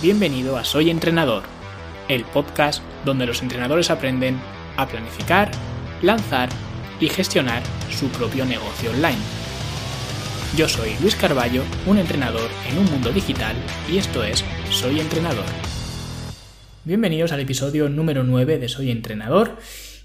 Bienvenido a Soy Entrenador, el podcast donde los entrenadores aprenden a planificar, lanzar y gestionar su propio negocio online. Yo soy Luis Carballo, un entrenador en un mundo digital y esto es Soy Entrenador. Bienvenidos al episodio número 9 de Soy Entrenador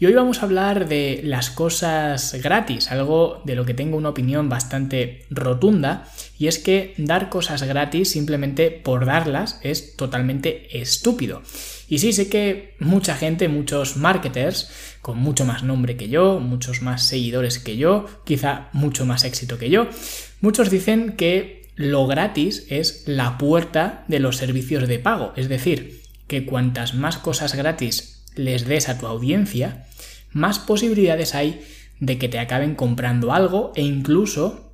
y hoy vamos a hablar de las cosas gratis, algo de lo que tengo una opinión bastante rotunda, y es que dar cosas gratis simplemente por darlas es totalmente estúpido. Y sí, sé que mucha gente, muchos marketers, con mucho más nombre que yo, muchos más seguidores que yo, quizá mucho más éxito que yo, muchos dicen que lo gratis es la puerta de los servicios de pago, es decir, que cuantas más cosas gratis les des a tu audiencia, más posibilidades hay de que te acaben comprando algo e incluso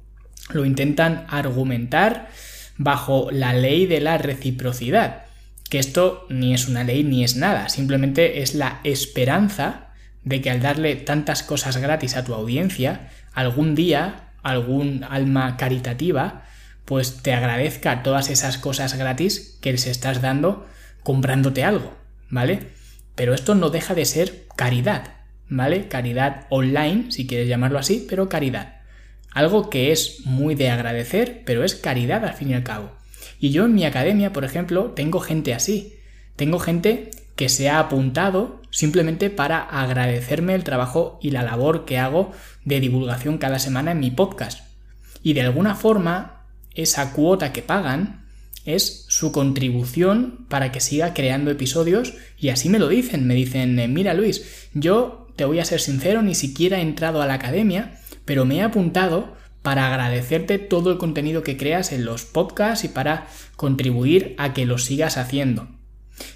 lo intentan argumentar bajo la ley de la reciprocidad, que esto ni es una ley ni es nada, simplemente es la esperanza de que al darle tantas cosas gratis a tu audiencia, algún día algún alma caritativa pues te agradezca todas esas cosas gratis que les estás dando comprándote algo, ¿vale? Pero esto no deja de ser caridad, ¿vale? Caridad online, si quieres llamarlo así, pero caridad. Algo que es muy de agradecer, pero es caridad al fin y al cabo. Y yo en mi academia, por ejemplo, tengo gente así. Tengo gente que se ha apuntado simplemente para agradecerme el trabajo y la labor que hago de divulgación cada semana en mi podcast. Y de alguna forma, esa cuota que pagan es su contribución para que siga creando episodios y así me lo dicen, me dicen, eh, mira Luis, yo te voy a ser sincero, ni siquiera he entrado a la academia, pero me he apuntado para agradecerte todo el contenido que creas en los podcasts y para contribuir a que lo sigas haciendo.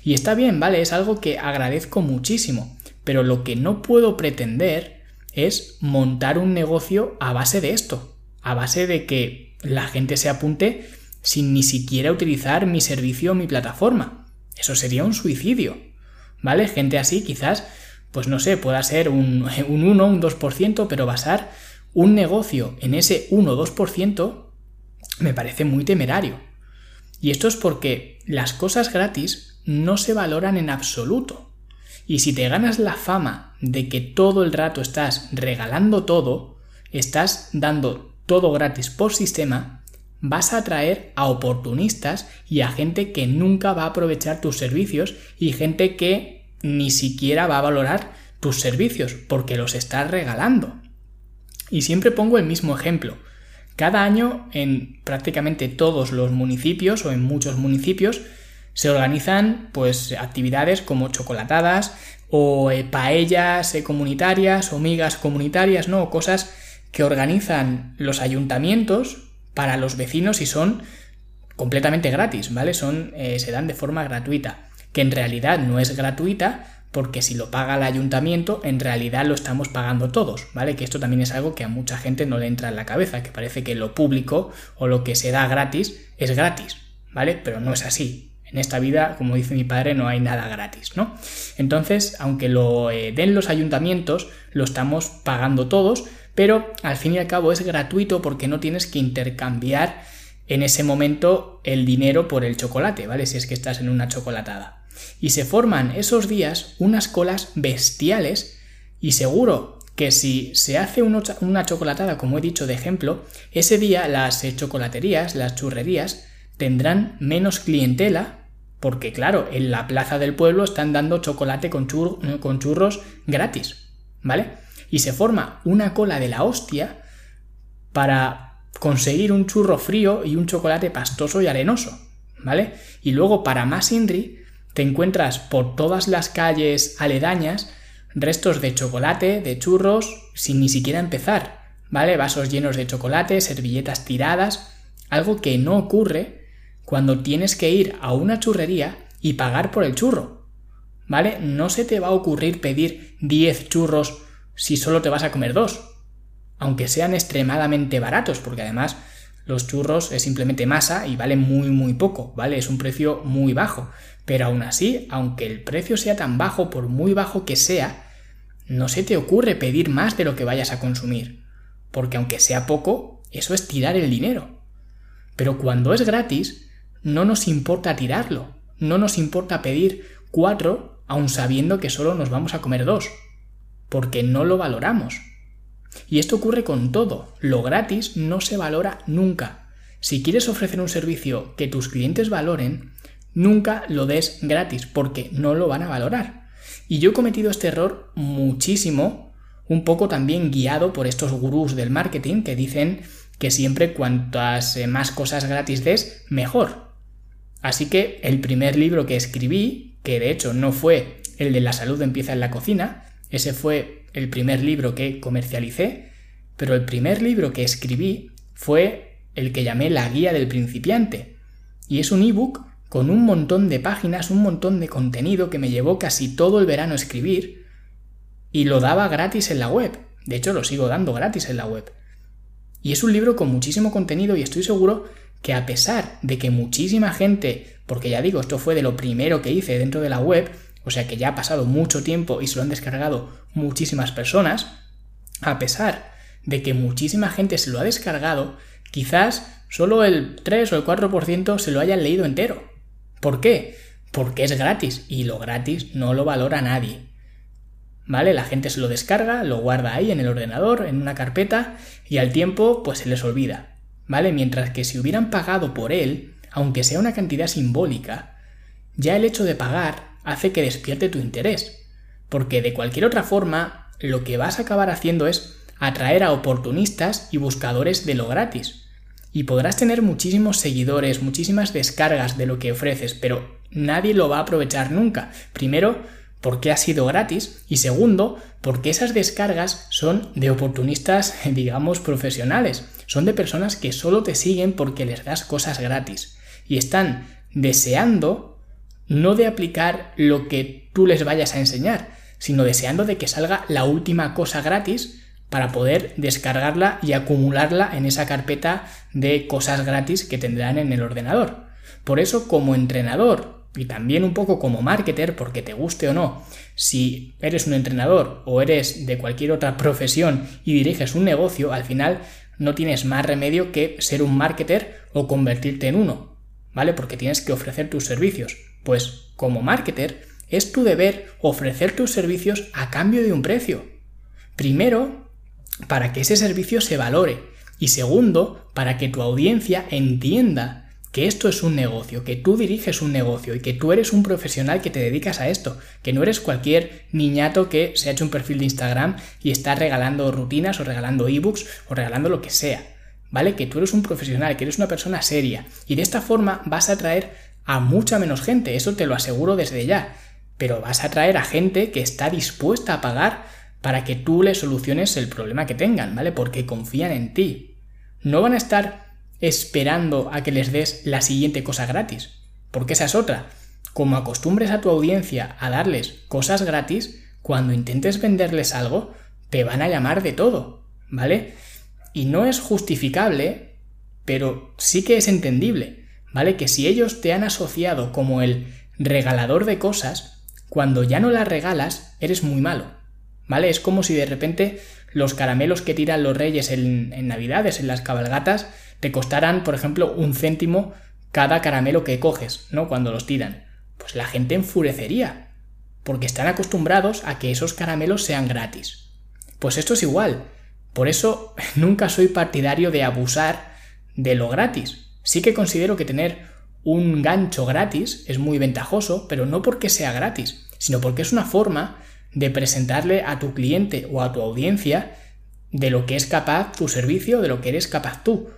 Y está bien, vale, es algo que agradezco muchísimo, pero lo que no puedo pretender es montar un negocio a base de esto, a base de que la gente se apunte sin ni siquiera utilizar mi servicio o mi plataforma. Eso sería un suicidio. ¿Vale? Gente así quizás, pues no sé, pueda ser un, un 1, un 2%, pero basar un negocio en ese 1 o 2% me parece muy temerario. Y esto es porque las cosas gratis no se valoran en absoluto. Y si te ganas la fama de que todo el rato estás regalando todo, estás dando todo gratis por sistema, vas a atraer a oportunistas y a gente que nunca va a aprovechar tus servicios y gente que ni siquiera va a valorar tus servicios porque los estás regalando. Y siempre pongo el mismo ejemplo. Cada año en prácticamente todos los municipios o en muchos municipios se organizan pues actividades como chocolatadas o eh, paellas eh, comunitarias o migas comunitarias, ¿no? cosas que organizan los ayuntamientos para los vecinos y son completamente gratis, ¿vale? Son, eh, se dan de forma gratuita, que en realidad no es gratuita porque si lo paga el ayuntamiento, en realidad lo estamos pagando todos, ¿vale? Que esto también es algo que a mucha gente no le entra en la cabeza, que parece que lo público o lo que se da gratis es gratis, ¿vale? Pero no es así. En esta vida, como dice mi padre, no hay nada gratis, ¿no? Entonces, aunque lo eh, den los ayuntamientos, lo estamos pagando todos, pero al fin y al cabo es gratuito porque no tienes que intercambiar en ese momento el dinero por el chocolate, ¿vale? Si es que estás en una chocolatada. Y se forman esos días unas colas bestiales y seguro que si se hace una chocolatada, como he dicho de ejemplo, ese día las chocolaterías, las churrerías, tendrán menos clientela porque claro, en la plaza del pueblo están dando chocolate con, con churros gratis, ¿vale? y se forma una cola de la hostia para conseguir un churro frío y un chocolate pastoso y arenoso, ¿vale? Y luego para más Inri te encuentras por todas las calles aledañas restos de chocolate, de churros, sin ni siquiera empezar, ¿vale? Vasos llenos de chocolate, servilletas tiradas, algo que no ocurre cuando tienes que ir a una churrería y pagar por el churro, ¿vale? No se te va a ocurrir pedir 10 churros si solo te vas a comer dos, aunque sean extremadamente baratos, porque además los churros es simplemente masa y valen muy muy poco, ¿vale? Es un precio muy bajo, pero aún así, aunque el precio sea tan bajo, por muy bajo que sea, no se te ocurre pedir más de lo que vayas a consumir, porque aunque sea poco, eso es tirar el dinero. Pero cuando es gratis, no nos importa tirarlo, no nos importa pedir cuatro, aun sabiendo que solo nos vamos a comer dos, porque no lo valoramos. Y esto ocurre con todo. Lo gratis no se valora nunca. Si quieres ofrecer un servicio que tus clientes valoren, nunca lo des gratis, porque no lo van a valorar. Y yo he cometido este error muchísimo, un poco también guiado por estos gurús del marketing que dicen que siempre cuantas eh, más cosas gratis des, mejor. Así que el primer libro que escribí, que de hecho no fue el de la salud empieza en la cocina, ese fue el primer libro que comercialicé, pero el primer libro que escribí fue el que llamé La Guía del Principiante. Y es un ebook con un montón de páginas, un montón de contenido que me llevó casi todo el verano a escribir y lo daba gratis en la web. De hecho, lo sigo dando gratis en la web. Y es un libro con muchísimo contenido y estoy seguro que a pesar de que muchísima gente, porque ya digo, esto fue de lo primero que hice dentro de la web, o sea que ya ha pasado mucho tiempo y se lo han descargado muchísimas personas, a pesar de que muchísima gente se lo ha descargado, quizás solo el 3 o el 4% se lo hayan leído entero. ¿Por qué? Porque es gratis y lo gratis no lo valora nadie. ¿vale? La gente se lo descarga, lo guarda ahí en el ordenador, en una carpeta, y al tiempo pues se les olvida, ¿vale? Mientras que si hubieran pagado por él, aunque sea una cantidad simbólica, ya el hecho de pagar hace que despierte tu interés, porque de cualquier otra forma lo que vas a acabar haciendo es atraer a oportunistas y buscadores de lo gratis. Y podrás tener muchísimos seguidores, muchísimas descargas de lo que ofreces, pero nadie lo va a aprovechar nunca. Primero, porque ha sido gratis y segundo, porque esas descargas son de oportunistas, digamos, profesionales. Son de personas que solo te siguen porque les das cosas gratis y están deseando no de aplicar lo que tú les vayas a enseñar, sino deseando de que salga la última cosa gratis para poder descargarla y acumularla en esa carpeta de cosas gratis que tendrán en el ordenador. Por eso, como entrenador y también un poco como marketer, porque te guste o no, si eres un entrenador o eres de cualquier otra profesión y diriges un negocio, al final no tienes más remedio que ser un marketer o convertirte en uno, ¿vale? Porque tienes que ofrecer tus servicios. Pues como marketer es tu deber ofrecer tus servicios a cambio de un precio. Primero, para que ese servicio se valore. Y segundo, para que tu audiencia entienda que esto es un negocio, que tú diriges un negocio y que tú eres un profesional que te dedicas a esto, que no eres cualquier niñato que se ha hecho un perfil de Instagram y está regalando rutinas o regalando ebooks o regalando lo que sea, ¿vale? Que tú eres un profesional, que eres una persona seria. Y de esta forma vas a atraer a mucha menos gente, eso te lo aseguro desde ya, pero vas a atraer a gente que está dispuesta a pagar para que tú le soluciones el problema que tengan, ¿vale? Porque confían en ti. No van a estar esperando a que les des la siguiente cosa gratis. Porque esa es otra. Como acostumbres a tu audiencia a darles cosas gratis, cuando intentes venderles algo, te van a llamar de todo, ¿vale? Y no es justificable, pero sí que es entendible, ¿vale? Que si ellos te han asociado como el regalador de cosas, cuando ya no las regalas, eres muy malo, ¿vale? Es como si de repente los caramelos que tiran los reyes en, en Navidades, en las cabalgatas, te costarán, por ejemplo, un céntimo cada caramelo que coges, ¿no? Cuando los tiran. Pues la gente enfurecería, porque están acostumbrados a que esos caramelos sean gratis. Pues esto es igual. Por eso nunca soy partidario de abusar de lo gratis. Sí que considero que tener un gancho gratis es muy ventajoso, pero no porque sea gratis, sino porque es una forma de presentarle a tu cliente o a tu audiencia de lo que es capaz tu servicio, de lo que eres capaz tú.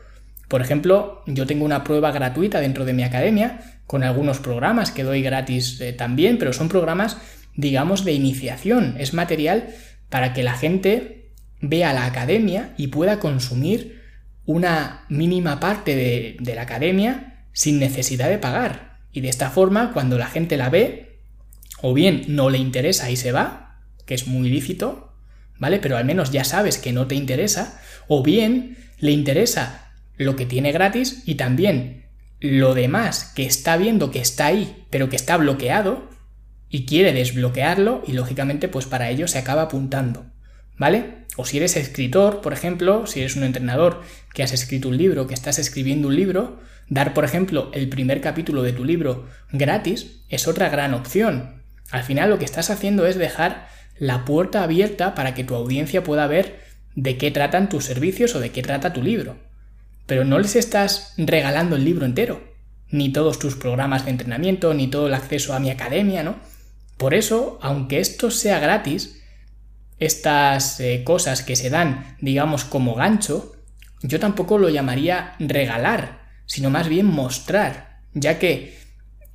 Por ejemplo, yo tengo una prueba gratuita dentro de mi academia con algunos programas que doy gratis eh, también, pero son programas, digamos, de iniciación. Es material para que la gente vea la academia y pueda consumir una mínima parte de, de la academia sin necesidad de pagar. Y de esta forma, cuando la gente la ve, o bien no le interesa y se va, que es muy lícito, ¿vale? Pero al menos ya sabes que no te interesa, o bien le interesa lo que tiene gratis y también lo demás que está viendo que está ahí, pero que está bloqueado y quiere desbloquearlo y lógicamente pues para ello se acaba apuntando. ¿vale? O si eres escritor, por ejemplo, si eres un entrenador que has escrito un libro, que estás escribiendo un libro, dar, por ejemplo, el primer capítulo de tu libro gratis es otra gran opción. Al final lo que estás haciendo es dejar la puerta abierta para que tu audiencia pueda ver de qué tratan tus servicios o de qué trata tu libro. Pero no les estás regalando el libro entero, ni todos tus programas de entrenamiento, ni todo el acceso a mi academia, ¿no? Por eso, aunque esto sea gratis, estas eh, cosas que se dan, digamos, como gancho, yo tampoco lo llamaría regalar, sino más bien mostrar, ya que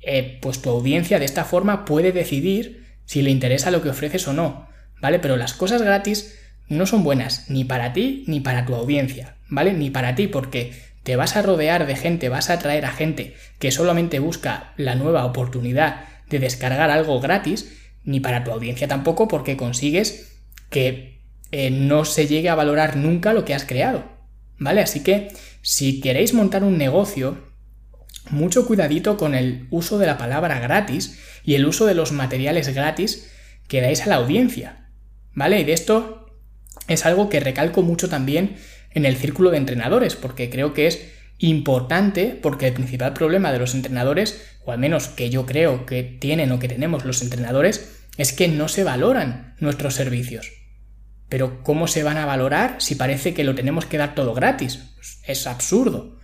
eh, pues tu audiencia de esta forma puede decidir si le interesa lo que ofreces o no, ¿vale? Pero las cosas gratis no son buenas ni para ti ni para tu audiencia, ¿vale? Ni para ti porque te vas a rodear de gente, vas a atraer a gente que solamente busca la nueva oportunidad de descargar algo gratis, ni para tu audiencia tampoco porque consigues que eh, no se llegue a valorar nunca lo que has creado, ¿vale? Así que si queréis montar un negocio, mucho cuidadito con el uso de la palabra gratis y el uso de los materiales gratis que dais a la audiencia, ¿vale? Y de esto es algo que recalco mucho también en el círculo de entrenadores, porque creo que es importante, porque el principal problema de los entrenadores, o al menos que yo creo que tienen o que tenemos los entrenadores, es que no se valoran nuestros servicios. Pero ¿cómo se van a valorar si parece que lo tenemos que dar todo gratis? Es absurdo.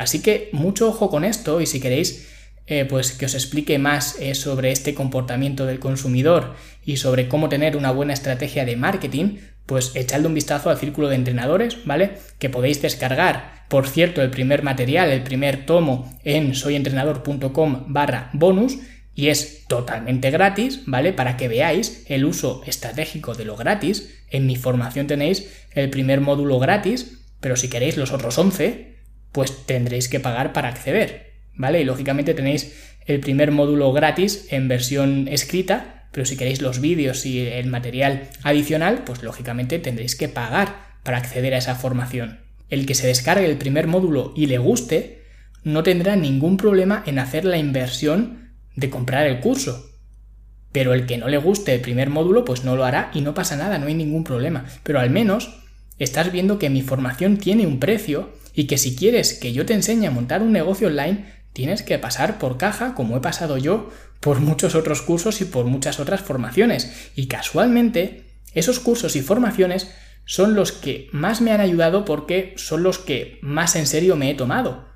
Así que mucho ojo con esto y si queréis eh, pues que os explique más eh, sobre este comportamiento del consumidor y sobre cómo tener una buena estrategia de marketing, pues echadle un vistazo al círculo de entrenadores, ¿vale? Que podéis descargar. Por cierto, el primer material, el primer tomo en soyentrenador.com barra bonus y es totalmente gratis, ¿vale? Para que veáis el uso estratégico de lo gratis. En mi formación tenéis el primer módulo gratis, pero si queréis los otros 11, pues tendréis que pagar para acceder, ¿vale? Y lógicamente tenéis el primer módulo gratis en versión escrita pero si queréis los vídeos y el material adicional, pues lógicamente tendréis que pagar para acceder a esa formación. El que se descargue el primer módulo y le guste, no tendrá ningún problema en hacer la inversión de comprar el curso. Pero el que no le guste el primer módulo, pues no lo hará y no pasa nada, no hay ningún problema. Pero al menos estás viendo que mi formación tiene un precio y que si quieres que yo te enseñe a montar un negocio online, tienes que pasar por caja, como he pasado yo por muchos otros cursos y por muchas otras formaciones. Y casualmente, esos cursos y formaciones son los que más me han ayudado porque son los que más en serio me he tomado.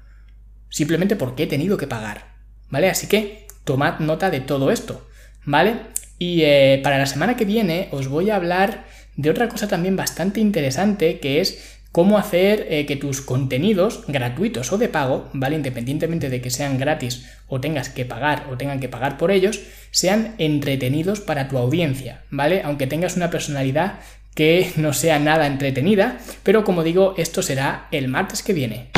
Simplemente porque he tenido que pagar. ¿Vale? Así que tomad nota de todo esto. ¿Vale? Y eh, para la semana que viene os voy a hablar de otra cosa también bastante interesante que es cómo hacer eh, que tus contenidos gratuitos o de pago, ¿vale? Independientemente de que sean gratis o tengas que pagar o tengan que pagar por ellos, sean entretenidos para tu audiencia, ¿vale? Aunque tengas una personalidad que no sea nada entretenida, pero como digo, esto será el martes que viene.